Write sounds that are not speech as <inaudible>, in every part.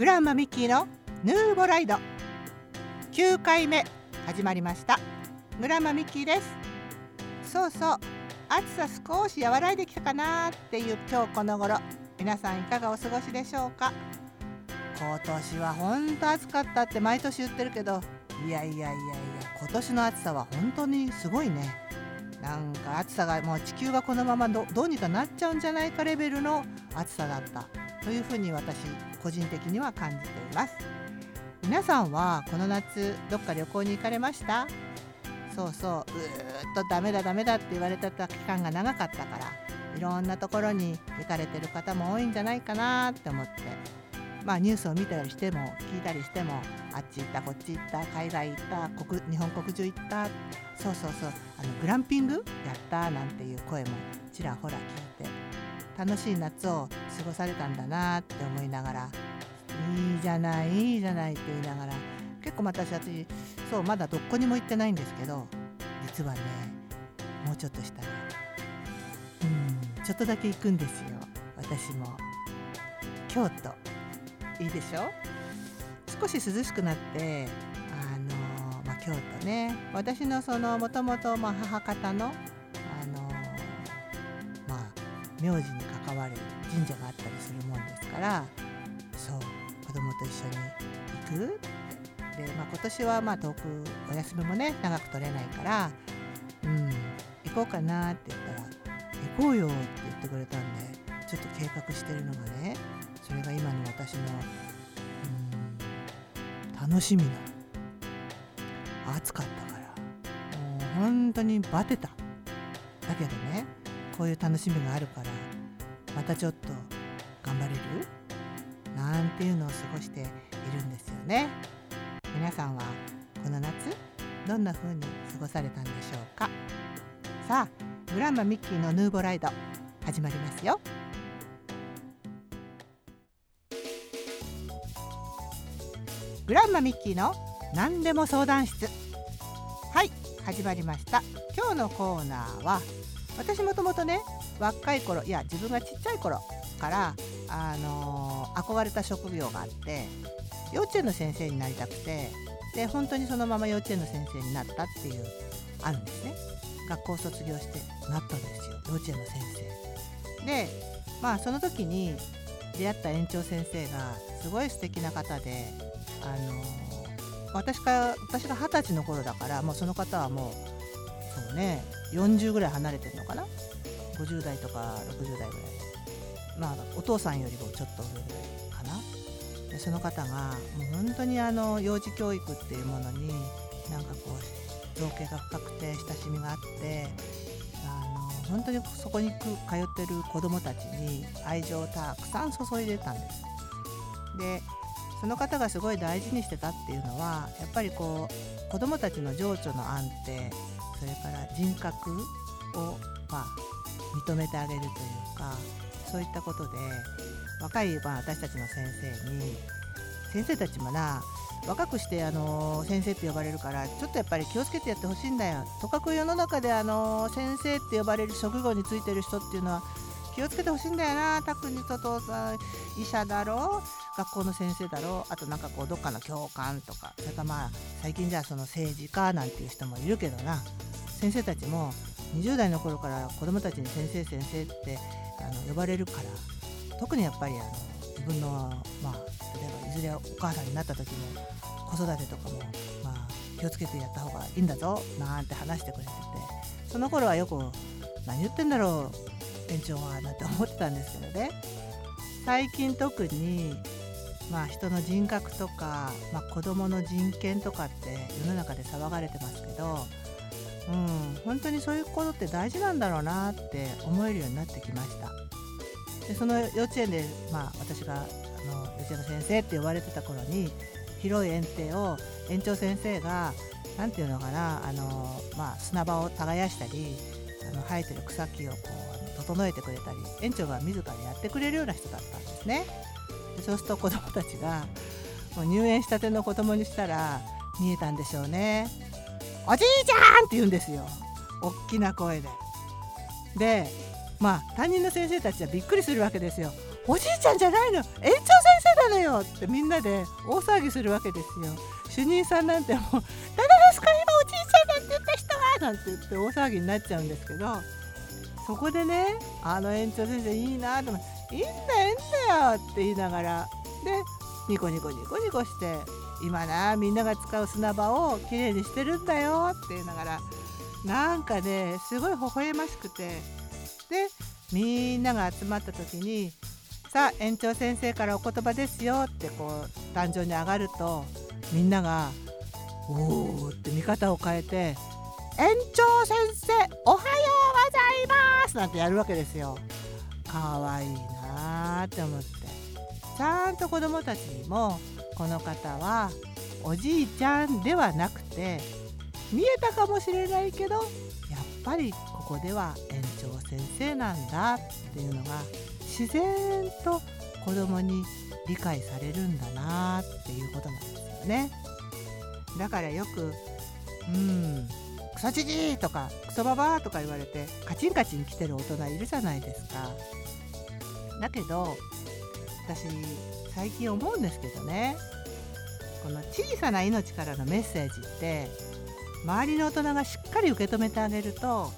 グランマミッキーのヌーボライド。9回目始まりました。グランマミッキーです。そうそう暑さ少し和らいできたかなっていう今日この頃。皆さんいかがお過ごしでしょうか？今年は本当暑かったって毎年言ってるけどいやいやいやいや今年の暑さは本当にすごいね。なんか暑さがもう地球がこのままどうにかなっちゃうんじゃないかレベルの暑さだった。というふうに私個人的には感じています。皆さんはこの夏どっか旅行に行かれました？そうそううーっとダメだダメだって言われてた期間が長かったからいろんなところに行かれてる方も多いんじゃないかなって思って。まあニュースを見たりしても聞いたりしてもあっち行ったこっち行った海外行った国日本国中行った。そうそうそう。あのグランピングやったなんていう声もちらほら聞いて。楽しい夏を過ごされたんだなって思いながら。いいじゃないいいじゃないって言いながら。結構私私そうまだどこにも行ってないんですけど実はねもうちょっとしたら。うんちょっとだけ行くんですよ。私も。京都。いいでしょ？少し涼しくなってあの、まあ、京都ね。私のそのもともと母方のあのまあ名字にわる神社があったりするもんですからそう子供と一緒に行く。で、まあ、今年はまあ遠くお休みもね長く取れないからうん行こうかなって言ったら行こうよって言ってくれたんでちょっと計画してるのがねそれが今の私のうん楽しみな暑かったからもう本当にバテた。だけどねこういう楽しみがあるからまたちょっと頑張れる？なんていうのを過ごしているんですよね。皆さんはこの夏どんな風に過ごされたんでしょうか？さあグランマミッキーのヌーボライド始まりますよ。グランマミッキーの何でも相談室。はい始まりました。今日のコーナーは私もともとね若い頃いや自分がちっちゃい頃からあのー、憧れた職業があって幼稚園の先生になりたくてで本当にそのまま幼稚園の先生になったっていうあるんですね。学校卒業してなったんですよ幼稚園の先生。でまあその時に出会った園長先生がすごい素敵な方であの、私か私が二十歳の頃だからもうその方はもうそうね40ぐらい離れてるのかな？50代とか60代ぐらいまあお父さんよりもちょっと上ぐらいかなでその方がもう本当にあの幼児教育っていうものになんかこう造形が深くて親しみがあってあの本当にそこに通ってる子どもたちに愛情をたくさん注いでたんです。でその方がすごい大事にしてたっていうのはやっぱりこう子どもたちの情緒の安定それから人格を、まあ、認めてあげるというかそういったことで若い、まあ、私たちの先生に先生たちもな若くしてあの先生って呼ばれるからちょっとやっぱり気をつけてやってほしいんだよ。とかく世の中であの先生って呼ばれる職業についてる人っていうのは気をつけてほしいんだよな。拓にととさ医者だろう学校の先生だろうあとなんかこうどっかの教官とかそれからまあ最近じゃあその政治家なんていう人もいるけどな。先生たちも20代の頃から子どもたちに先生先生ってあの呼ばれるから特にやっぱりあの自分の、まあ、例えばいずれお母さんになった時も子育てとかも、まあ、気をつけてやった方がいいんだぞなんて話してくれててその頃はよく何言ってんだろう園長はなんて思ってたんですけどね。最近特にまあ、人の人格とか、まあ、子どもの人権とかって世の中で騒がれてますけどうん、本当にそういうことって大事なんだろうなって思えるようになってきました。でその幼稚園で、まあ、私があの幼稚園の先生って呼ばれてた頃に広い園庭を園長先生が何て言うのかなあの、まあ、砂場を耕したりあの生えてる草木をこう整えてくれたり園長が自らやってくれるような人だったんですね。でそうすると子どもたちがもう入園したての子供にしたら見えたんでしょうね。おじいちゃんって言うんですよ。大きな声で。でまあ担任の先生たちはびっくりするわけですよ。おじいちゃんじゃないの。園長先生なのよってみんなで大騒ぎするわけですよ。主任さんなんてもう「誰ですか今おじいちゃんなんて言った人は!」なんて言って大騒ぎになっちゃうんですけど。そこでねあの園長先生いいなと思って「いいんだいいんだよ」って言いながらでニコニコニコニコして今なみんなが使う砂場をきれいにしてるんだよって言いながらなんかねすごい微笑ましくてでみんなが集まった時にさあ園長先生からお言葉ですよってこう壇上に上がるとみんなが「おお」って見方を変えて「園長先生おはようございます」なんてやるわけですよ。かわいいなーって思ってちゃんと子どもたちにもこの方はおじいちゃんではなくて見えたかもしれないけどやっぱりここでは園長先生なんだっていうのが自然と子供に理解されるんだなっていうことなんですよね。だからよく「うんクソじじい!」とか「クソババア!」とか言われてカチンカチン来てる大人いるじゃないですか。だけど私最近思うんですけどね。この小さな命からのメッセージって周りの大人がしっかり受け止めてあげると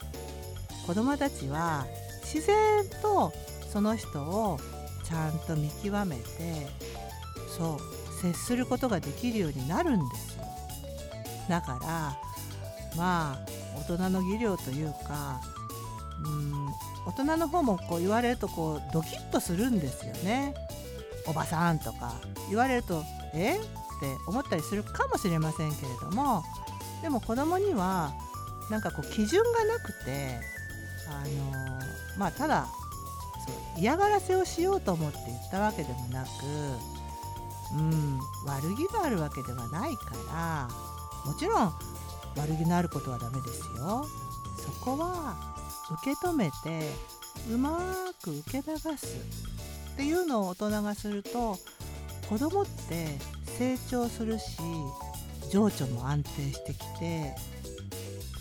子どもたちは自然とその人をちゃんと見極めてそう接することができるようになるんです。よだからまあ大人の技量というかうん大人の方もこう言われるとこうドキッとするんですよね。おばさんとか言われるとえ？って思ったりするかもしれませんけれどもでも子供にはなんかこう基準がなくてあのまあただそう嫌がらせをしようと思って言ったわけでもなくうん悪気があるわけではないからもちろん悪気のあることはダメですよ。そこは受け止めてうまく受け流すっていうのを大人がすると子供って成長するし情緒も安定してきて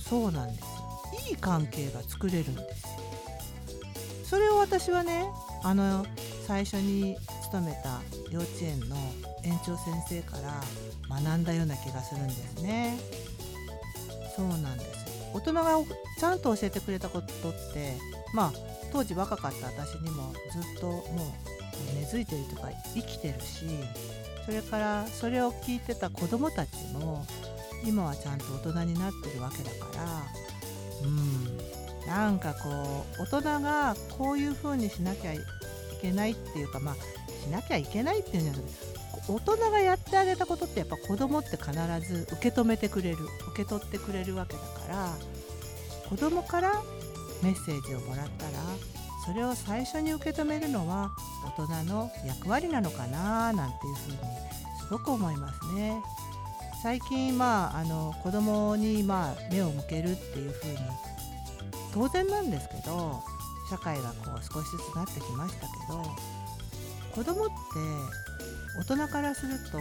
そうなんですいい関係が作れるんですそれを私はねあの最初に勤めた幼稚園の園長先生から学んだような気がするんですね。そうなんです大人がちゃんと教えてくれたことってまあ当時若かった私にもずっともう根付いてるとか生きてるしそれからそれを聞いてた子どもたちも今はちゃんと大人になってるわけだからうんなんかこう大人がこういう風にしなきゃいけないっていうかまあしなきゃいけないっていうんじゃなくて大人がやってあげたことってやっぱ子供って必ず受け止めてくれる受け取ってくれるわけだから子供からメッセージをもらったらそれを最初に受け止めるのは大人の役割なのかななんていうふうにすごく思いますね。最近まああの子供にまあ目を向けるっていうふうに当然なんですけど社会がこう少しずつなってきましたけど子供って大人からすると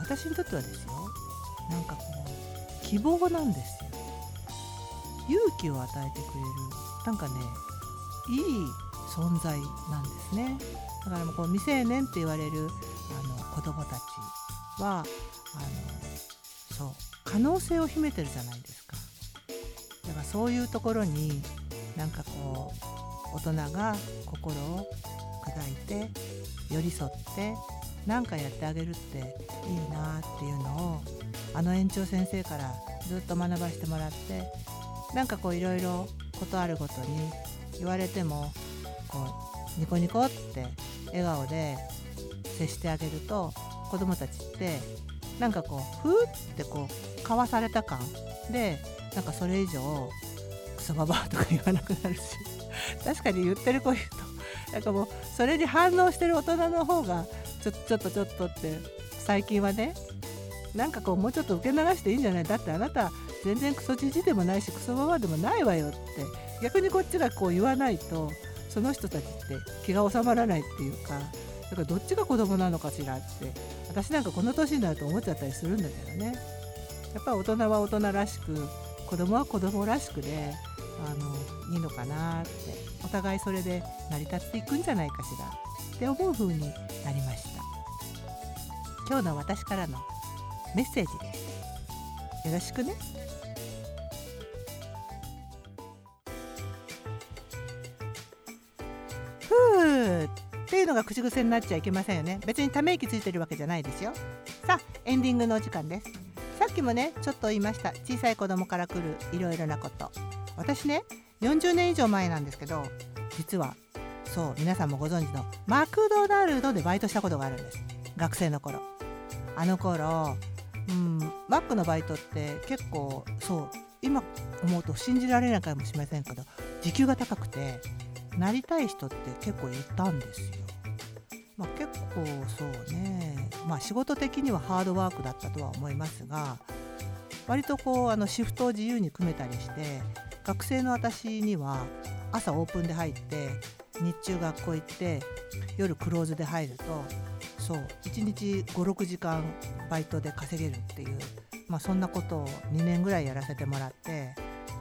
私にとってはですよなんかこう希望なんです勇気を与えてくれる。なんかねいい存在なんですね。だからこう未成年って言われるあの子供たちはあのそう可能性を秘めてるじゃないですか。だからそういうところになんかこう大人が心を砕いて寄り添って何かやってあげるっていいなっていうのをあの園長先生からずっと学ばせてもらってなんかこういろいろことあるごとに言われてもこうニコニコって笑顔で接してあげると子供たちってなんかこうふーってこうかわされた感でなんかそれ以上クソババアとか言わなくなるし。<laughs> 確かに言ってる子言うと。なんかもうそれに反応してる大人の方がちょちょっとちょっとって最近はねなんかこうもうちょっと受け流していいんじゃない？だってあなた全然クソじじでもないしクソババアでもないわよって逆にこっちがこう言わないとその人たちって気が収まらないっていうかだからどっちが子供なのかしらって私なんかこの年になると思っちゃったりするんだけどね。やっぱ大人は大人らしく子供は子供らしくであのいいのかなってお互いそれで成り立っていくんじゃないかしらって思う風になりました。今日の私からのメッセージです。よろしくね。いうのが口癖になっちゃいけませんよね。別にため息ついてるわけじゃないですよ。さあエンディングのお時間です。さっきもねちょっと言いました。小さい子供から来るいろいろなこと。私ね40年以上前なんですけど実はそう皆さんもご存知のマクドナルドでバイトしたことがあるんです。学生の頃。あの頃うんマックのバイトって結構そう今思うと信じられないかもしれませんけど時給が高くてなりたい人って結構いたんですよ。まあ、結構そうね、まあ、仕事的にはハードワークだったとは思いますが割とこうあのシフトを自由に組めたりして学生の私には朝オープンで入って日中学校行って夜クローズで入るとそう1日56時間バイトで稼げるっていう、まあ、そんなことを2年ぐらいやらせてもらって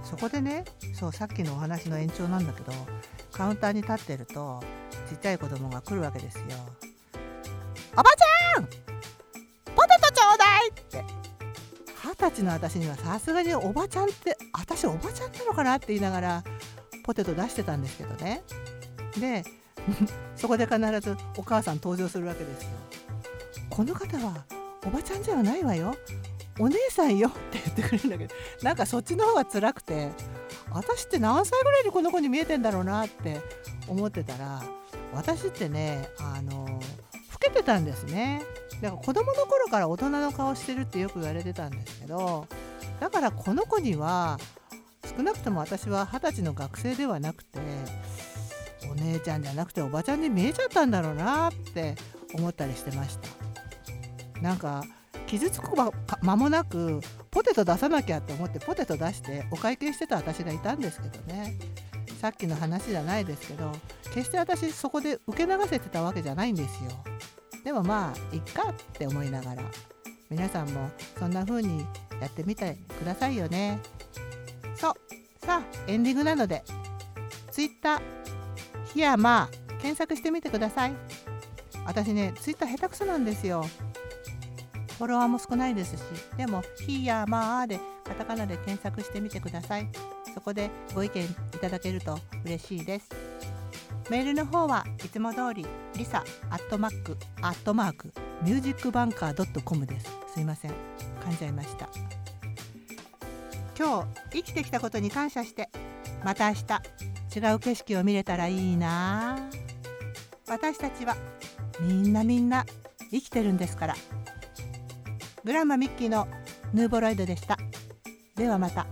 そこでねそうさっきのお話の延長なんだけどカウンターに立ってるとちっちゃい子供が来るわけですよ。おばちゃんポテトちょうだいって二十歳の私にはさすがにおばちゃんって私おばちゃんなのかなって言いながらポテト出してたんですけどねで <laughs> そこで必ずお母さん登場するわけですよ。この方はおばちゃんじゃないわよ。お姉さんよ。って言ってくれるんだけどなんかそっちの方が辛くて私って何歳ぐらいにこの子に見えてんだろうなって思ってたら私ってねあの老けてたんですね。だから子供の頃から大人の顔してるってよく言われてたんですけどだからこの子には少なくとも私は二十歳の学生ではなくてお姉ちゃんじゃなくておばちゃんに見えちゃったんだろうなって思ったりしてました。なんか傷つく間もなくポテト出さなきゃって思ってポテト出してお会計してた私がいたんですけどね。さっきの話じゃないですけど決して私そこで受け流せてたわけじゃないんですよ。でもまあいっかって思いながら皆さんもそんな風にやってみてくださいよね。そうさあエンディングなので Twitter ヒアマー検索してみてください。私ね Twitter 下手くそなんですよ。フォロワーも少ないですしでも「ヒヤマー」でカタカナで検索してみてください。そこでご意見いただけると嬉しいです。メールの方はいつも通りリサアットマックアットマークミュージックバンカー .com です。すいません。噛んじゃいました。今日生きてきたことに感謝してまた明日違う景色を見れたらいいな。私たちはみんなみんな生きてるんですから。グランマミッキーのヌーボロイドでした。ではまた。